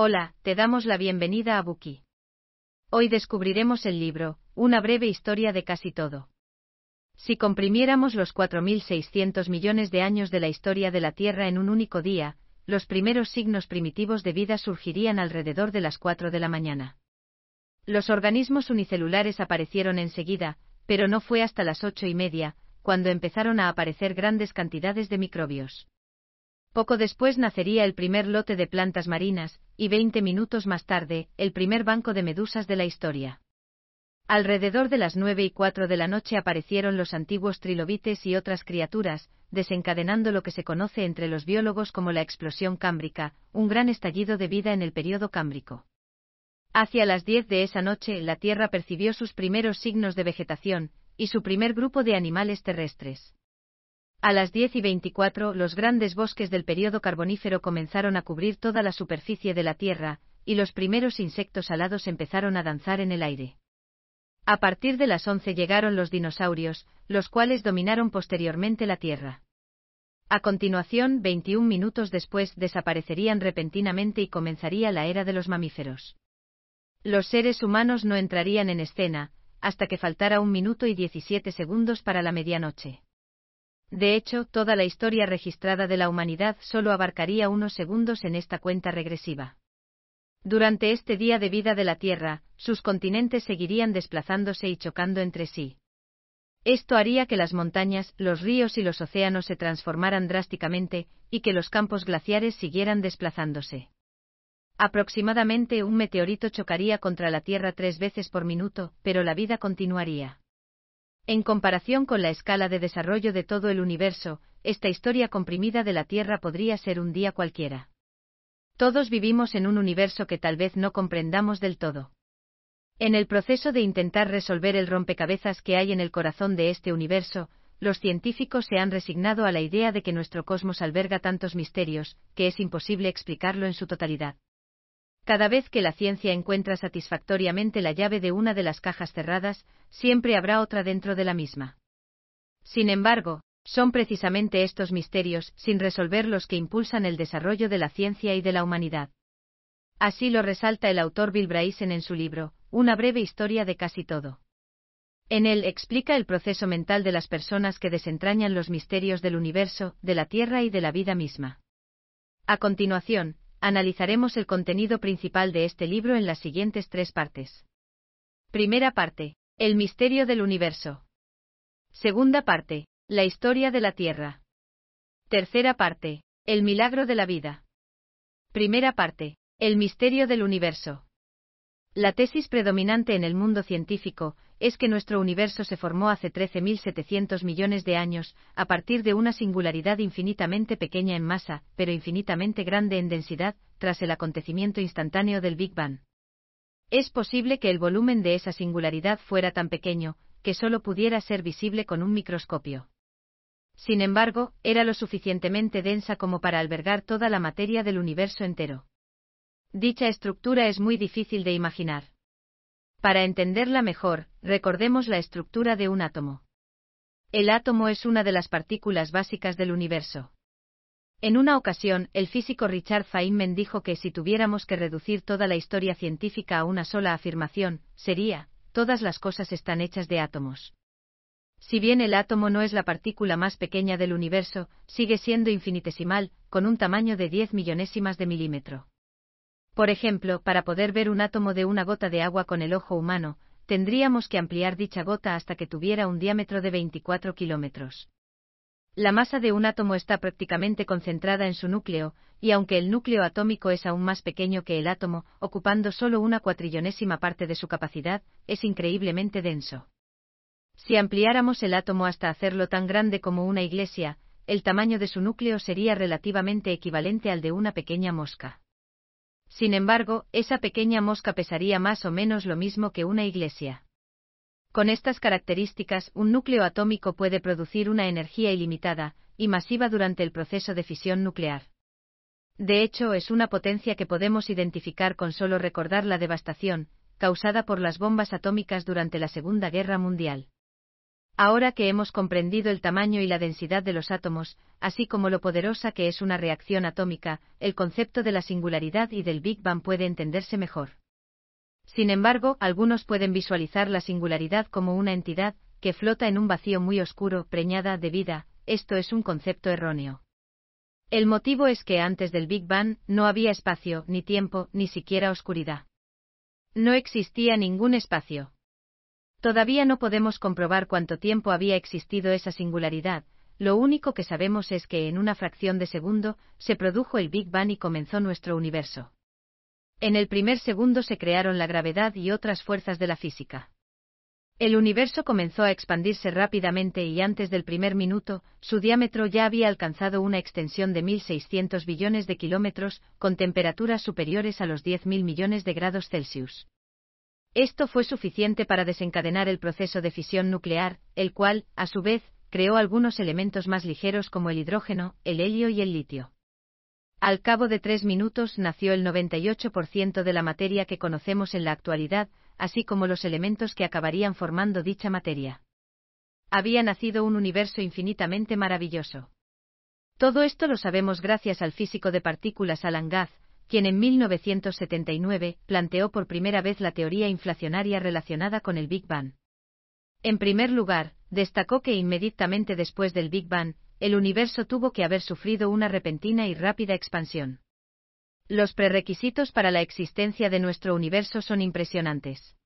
Hola, te damos la bienvenida a Buki. Hoy descubriremos el libro, Una breve historia de casi todo. Si comprimiéramos los 4.600 millones de años de la historia de la Tierra en un único día, los primeros signos primitivos de vida surgirían alrededor de las 4 de la mañana. Los organismos unicelulares aparecieron enseguida, pero no fue hasta las ocho y media, cuando empezaron a aparecer grandes cantidades de microbios. Poco después nacería el primer lote de plantas marinas, y 20 minutos más tarde, el primer banco de medusas de la historia. Alrededor de las nueve y cuatro de la noche aparecieron los antiguos trilobites y otras criaturas, desencadenando lo que se conoce entre los biólogos como la explosión cámbrica, un gran estallido de vida en el período cámbrico. Hacia las diez de esa noche la Tierra percibió sus primeros signos de vegetación, y su primer grupo de animales terrestres. A las diez y veinticuatro los grandes bosques del período carbonífero comenzaron a cubrir toda la superficie de la Tierra, y los primeros insectos alados empezaron a danzar en el aire. A partir de las 11 llegaron los dinosaurios, los cuales dominaron posteriormente la Tierra. A continuación, 21 minutos después, desaparecerían repentinamente y comenzaría la era de los mamíferos. Los seres humanos no entrarían en escena, hasta que faltara un minuto y 17 segundos para la medianoche. De hecho, toda la historia registrada de la humanidad solo abarcaría unos segundos en esta cuenta regresiva. Durante este día de vida de la Tierra, sus continentes seguirían desplazándose y chocando entre sí. Esto haría que las montañas, los ríos y los océanos se transformaran drásticamente, y que los campos glaciares siguieran desplazándose. Aproximadamente un meteorito chocaría contra la Tierra tres veces por minuto, pero la vida continuaría. En comparación con la escala de desarrollo de todo el universo, esta historia comprimida de la Tierra podría ser un día cualquiera. Todos vivimos en un universo que tal vez no comprendamos del todo. En el proceso de intentar resolver el rompecabezas que hay en el corazón de este universo, los científicos se han resignado a la idea de que nuestro cosmos alberga tantos misterios, que es imposible explicarlo en su totalidad. Cada vez que la ciencia encuentra satisfactoriamente la llave de una de las cajas cerradas, siempre habrá otra dentro de la misma. Sin embargo, son precisamente estos misterios, sin resolver los que impulsan el desarrollo de la ciencia y de la humanidad. Así lo resalta el autor Bill Bryson en su libro, Una breve historia de casi todo. En él explica el proceso mental de las personas que desentrañan los misterios del universo, de la Tierra y de la vida misma. A continuación, analizaremos el contenido principal de este libro en las siguientes tres partes. Primera parte. El misterio del universo. Segunda parte. La historia de la Tierra. Tercera parte. El milagro de la vida. Primera parte. El misterio del universo. La tesis predominante en el mundo científico es que nuestro universo se formó hace 13.700 millones de años, a partir de una singularidad infinitamente pequeña en masa, pero infinitamente grande en densidad, tras el acontecimiento instantáneo del Big Bang. Es posible que el volumen de esa singularidad fuera tan pequeño, que solo pudiera ser visible con un microscopio. Sin embargo, era lo suficientemente densa como para albergar toda la materia del universo entero. Dicha estructura es muy difícil de imaginar. Para entenderla mejor, recordemos la estructura de un átomo. El átomo es una de las partículas básicas del universo. En una ocasión, el físico Richard Feynman dijo que si tuviéramos que reducir toda la historia científica a una sola afirmación, sería, todas las cosas están hechas de átomos. Si bien el átomo no es la partícula más pequeña del universo, sigue siendo infinitesimal, con un tamaño de 10 millonésimas de milímetro. Por ejemplo, para poder ver un átomo de una gota de agua con el ojo humano, tendríamos que ampliar dicha gota hasta que tuviera un diámetro de 24 kilómetros. La masa de un átomo está prácticamente concentrada en su núcleo, y aunque el núcleo atómico es aún más pequeño que el átomo, ocupando solo una cuatrillonésima parte de su capacidad, es increíblemente denso. Si ampliáramos el átomo hasta hacerlo tan grande como una iglesia, el tamaño de su núcleo sería relativamente equivalente al de una pequeña mosca. Sin embargo, esa pequeña mosca pesaría más o menos lo mismo que una iglesia. Con estas características, un núcleo atómico puede producir una energía ilimitada y masiva durante el proceso de fisión nuclear. De hecho, es una potencia que podemos identificar con solo recordar la devastación causada por las bombas atómicas durante la Segunda Guerra Mundial. Ahora que hemos comprendido el tamaño y la densidad de los átomos, así como lo poderosa que es una reacción atómica, el concepto de la singularidad y del Big Bang puede entenderse mejor. Sin embargo, algunos pueden visualizar la singularidad como una entidad que flota en un vacío muy oscuro, preñada de vida, esto es un concepto erróneo. El motivo es que antes del Big Bang no había espacio, ni tiempo, ni siquiera oscuridad. No existía ningún espacio. Todavía no podemos comprobar cuánto tiempo había existido esa singularidad, lo único que sabemos es que en una fracción de segundo se produjo el Big Bang y comenzó nuestro universo. En el primer segundo se crearon la gravedad y otras fuerzas de la física. El universo comenzó a expandirse rápidamente y antes del primer minuto, su diámetro ya había alcanzado una extensión de 1.600 billones de kilómetros, con temperaturas superiores a los 10.000 millones de grados Celsius. Esto fue suficiente para desencadenar el proceso de fisión nuclear, el cual, a su vez, creó algunos elementos más ligeros como el hidrógeno, el helio y el litio. Al cabo de tres minutos nació el 98% de la materia que conocemos en la actualidad, así como los elementos que acabarían formando dicha materia. Había nacido un universo infinitamente maravilloso. Todo esto lo sabemos gracias al físico de partículas Alan quien en 1979 planteó por primera vez la teoría inflacionaria relacionada con el Big Bang. En primer lugar, destacó que inmediatamente después del Big Bang, el universo tuvo que haber sufrido una repentina y rápida expansión. Los prerequisitos para la existencia de nuestro universo son impresionantes.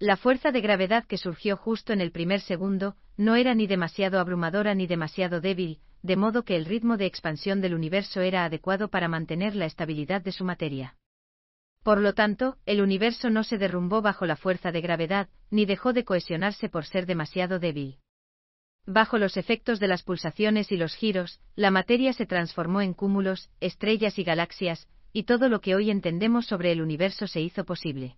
La fuerza de gravedad que surgió justo en el primer segundo, no era ni demasiado abrumadora ni demasiado débil, de modo que el ritmo de expansión del universo era adecuado para mantener la estabilidad de su materia. Por lo tanto, el universo no se derrumbó bajo la fuerza de gravedad, ni dejó de cohesionarse por ser demasiado débil. Bajo los efectos de las pulsaciones y los giros, la materia se transformó en cúmulos, estrellas y galaxias, y todo lo que hoy entendemos sobre el universo se hizo posible.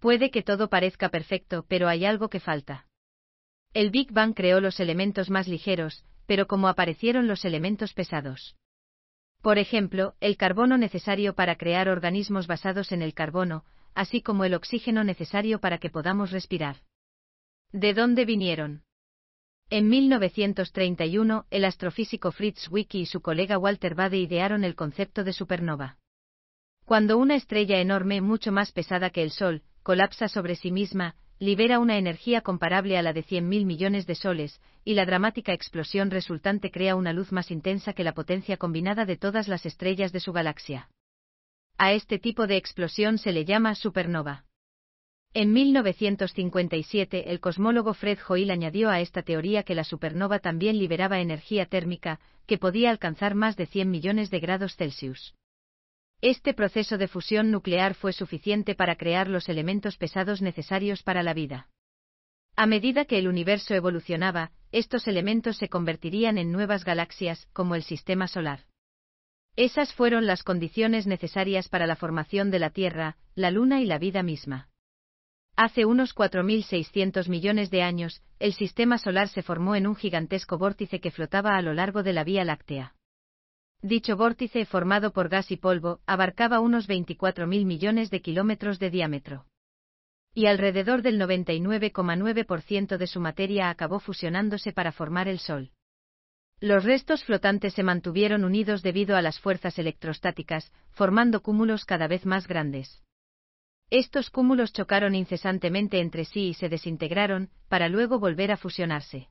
Puede que todo parezca perfecto, pero hay algo que falta. El Big Bang creó los elementos más ligeros, pero como aparecieron los elementos pesados. Por ejemplo, el carbono necesario para crear organismos basados en el carbono, así como el oxígeno necesario para que podamos respirar. ¿De dónde vinieron? En 1931, el astrofísico Fritz Zwicky y su colega Walter Bade idearon el concepto de supernova. Cuando una estrella enorme mucho más pesada que el Sol, colapsa sobre sí misma, libera una energía comparable a la de 100.000 millones de soles, y la dramática explosión resultante crea una luz más intensa que la potencia combinada de todas las estrellas de su galaxia. A este tipo de explosión se le llama supernova. En 1957 el cosmólogo Fred Hoyle añadió a esta teoría que la supernova también liberaba energía térmica, que podía alcanzar más de 100 millones de grados Celsius. Este proceso de fusión nuclear fue suficiente para crear los elementos pesados necesarios para la vida. A medida que el universo evolucionaba, estos elementos se convertirían en nuevas galaxias, como el Sistema Solar. Esas fueron las condiciones necesarias para la formación de la Tierra, la Luna y la vida misma. Hace unos 4.600 millones de años, el Sistema Solar se formó en un gigantesco vórtice que flotaba a lo largo de la Vía Láctea. Dicho vórtice, formado por gas y polvo, abarcaba unos 24.000 millones de kilómetros de diámetro. Y alrededor del 99,9% de su materia acabó fusionándose para formar el Sol. Los restos flotantes se mantuvieron unidos debido a las fuerzas electrostáticas, formando cúmulos cada vez más grandes. Estos cúmulos chocaron incesantemente entre sí y se desintegraron, para luego volver a fusionarse.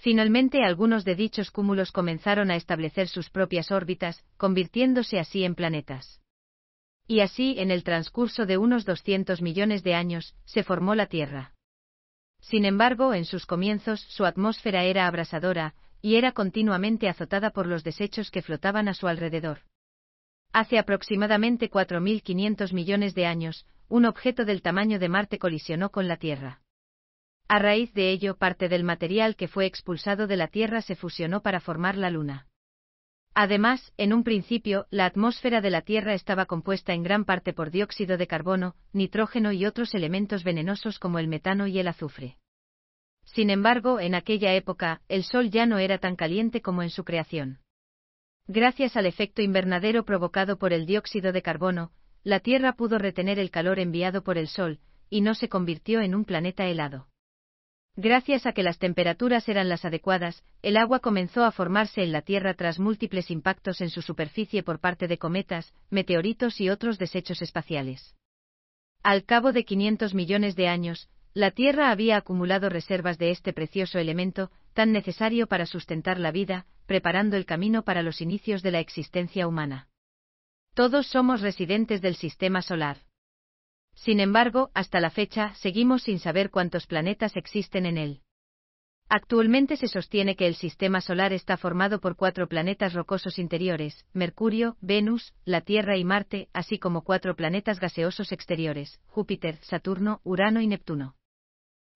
Finalmente algunos de dichos cúmulos comenzaron a establecer sus propias órbitas, convirtiéndose así en planetas. Y así, en el transcurso de unos 200 millones de años, se formó la Tierra. Sin embargo, en sus comienzos su atmósfera era abrasadora, y era continuamente azotada por los desechos que flotaban a su alrededor. Hace aproximadamente 4.500 millones de años, un objeto del tamaño de Marte colisionó con la Tierra. A raíz de ello, parte del material que fue expulsado de la Tierra se fusionó para formar la Luna. Además, en un principio, la atmósfera de la Tierra estaba compuesta en gran parte por dióxido de carbono, nitrógeno y otros elementos venenosos como el metano y el azufre. Sin embargo, en aquella época, el Sol ya no era tan caliente como en su creación. Gracias al efecto invernadero provocado por el dióxido de carbono, la Tierra pudo retener el calor enviado por el Sol, y no se convirtió en un planeta helado. Gracias a que las temperaturas eran las adecuadas, el agua comenzó a formarse en la Tierra tras múltiples impactos en su superficie por parte de cometas, meteoritos y otros desechos espaciales. Al cabo de 500 millones de años, la Tierra había acumulado reservas de este precioso elemento, tan necesario para sustentar la vida, preparando el camino para los inicios de la existencia humana. Todos somos residentes del sistema solar. Sin embargo, hasta la fecha, seguimos sin saber cuántos planetas existen en él. Actualmente se sostiene que el sistema solar está formado por cuatro planetas rocosos interiores, Mercurio, Venus, la Tierra y Marte, así como cuatro planetas gaseosos exteriores, Júpiter, Saturno, Urano y Neptuno.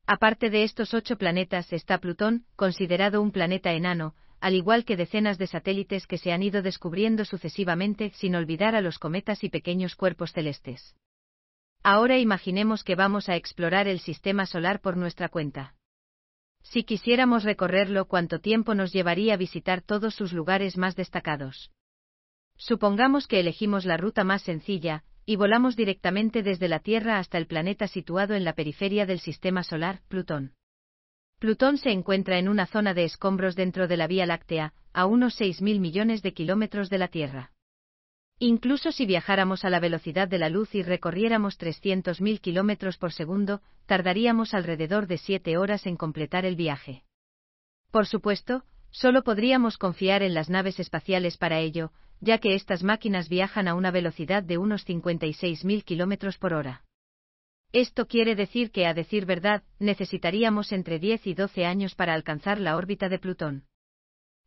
Aparte de estos ocho planetas está Plutón, considerado un planeta enano, al igual que decenas de satélites que se han ido descubriendo sucesivamente sin olvidar a los cometas y pequeños cuerpos celestes. Ahora imaginemos que vamos a explorar el sistema solar por nuestra cuenta. Si quisiéramos recorrerlo, ¿cuánto tiempo nos llevaría visitar todos sus lugares más destacados? Supongamos que elegimos la ruta más sencilla, y volamos directamente desde la Tierra hasta el planeta situado en la periferia del sistema solar, Plutón. Plutón se encuentra en una zona de escombros dentro de la Vía Láctea, a unos 6.000 millones de kilómetros de la Tierra. Incluso si viajáramos a la velocidad de la luz y recorriéramos 300.000 kilómetros por segundo, tardaríamos alrededor de 7 horas en completar el viaje. Por supuesto, solo podríamos confiar en las naves espaciales para ello, ya que estas máquinas viajan a una velocidad de unos 56.000 kilómetros por hora. Esto quiere decir que, a decir verdad, necesitaríamos entre 10 y 12 años para alcanzar la órbita de Plutón.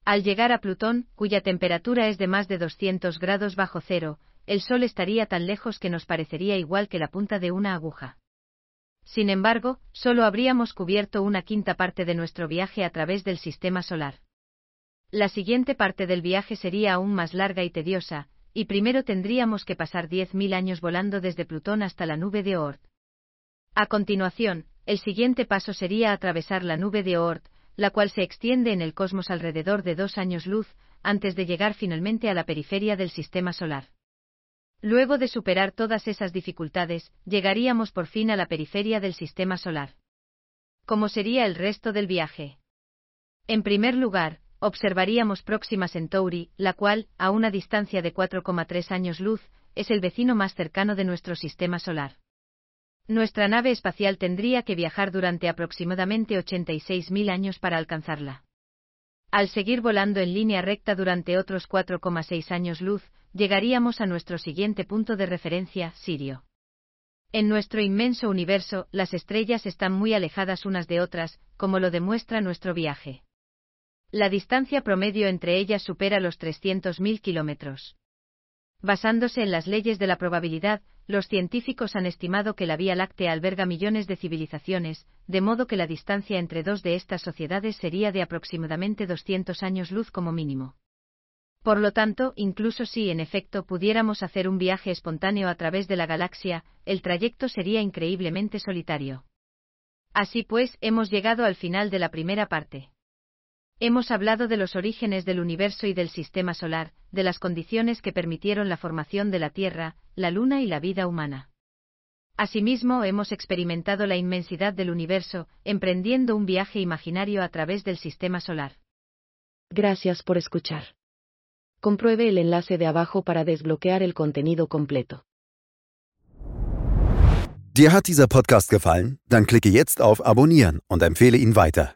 Al llegar a Plutón, cuya temperatura es de más de 200 grados bajo cero, el Sol estaría tan lejos que nos parecería igual que la punta de una aguja. Sin embargo, solo habríamos cubierto una quinta parte de nuestro viaje a través del sistema solar. La siguiente parte del viaje sería aún más larga y tediosa, y primero tendríamos que pasar 10.000 años volando desde Plutón hasta la nube de Oort. A continuación, el siguiente paso sería atravesar la nube de Oort, la cual se extiende en el cosmos alrededor de dos años luz, antes de llegar finalmente a la periferia del sistema solar. Luego de superar todas esas dificultades, llegaríamos por fin a la periferia del sistema solar. ¿Cómo sería el resto del viaje? En primer lugar, observaríamos Próxima Centauri, la cual, a una distancia de 4,3 años luz, es el vecino más cercano de nuestro sistema solar. Nuestra nave espacial tendría que viajar durante aproximadamente 86.000 años para alcanzarla. Al seguir volando en línea recta durante otros 4,6 años luz, llegaríamos a nuestro siguiente punto de referencia, Sirio. En nuestro inmenso universo, las estrellas están muy alejadas unas de otras, como lo demuestra nuestro viaje. La distancia promedio entre ellas supera los 300.000 kilómetros. Basándose en las leyes de la probabilidad, los científicos han estimado que la Vía Láctea alberga millones de civilizaciones, de modo que la distancia entre dos de estas sociedades sería de aproximadamente 200 años luz como mínimo. Por lo tanto, incluso si en efecto pudiéramos hacer un viaje espontáneo a través de la galaxia, el trayecto sería increíblemente solitario. Así pues, hemos llegado al final de la primera parte. Hemos hablado de los orígenes del universo y del sistema solar, de las condiciones que permitieron la formación de la Tierra, la Luna y la vida humana. Asimismo, hemos experimentado la inmensidad del universo, emprendiendo un viaje imaginario a través del sistema solar. Gracias por escuchar. Compruebe el enlace de abajo para desbloquear el contenido completo. Dir hat dieser Podcast gefallen? Dann klicke jetzt auf Abonnieren und empfehle ihn weiter.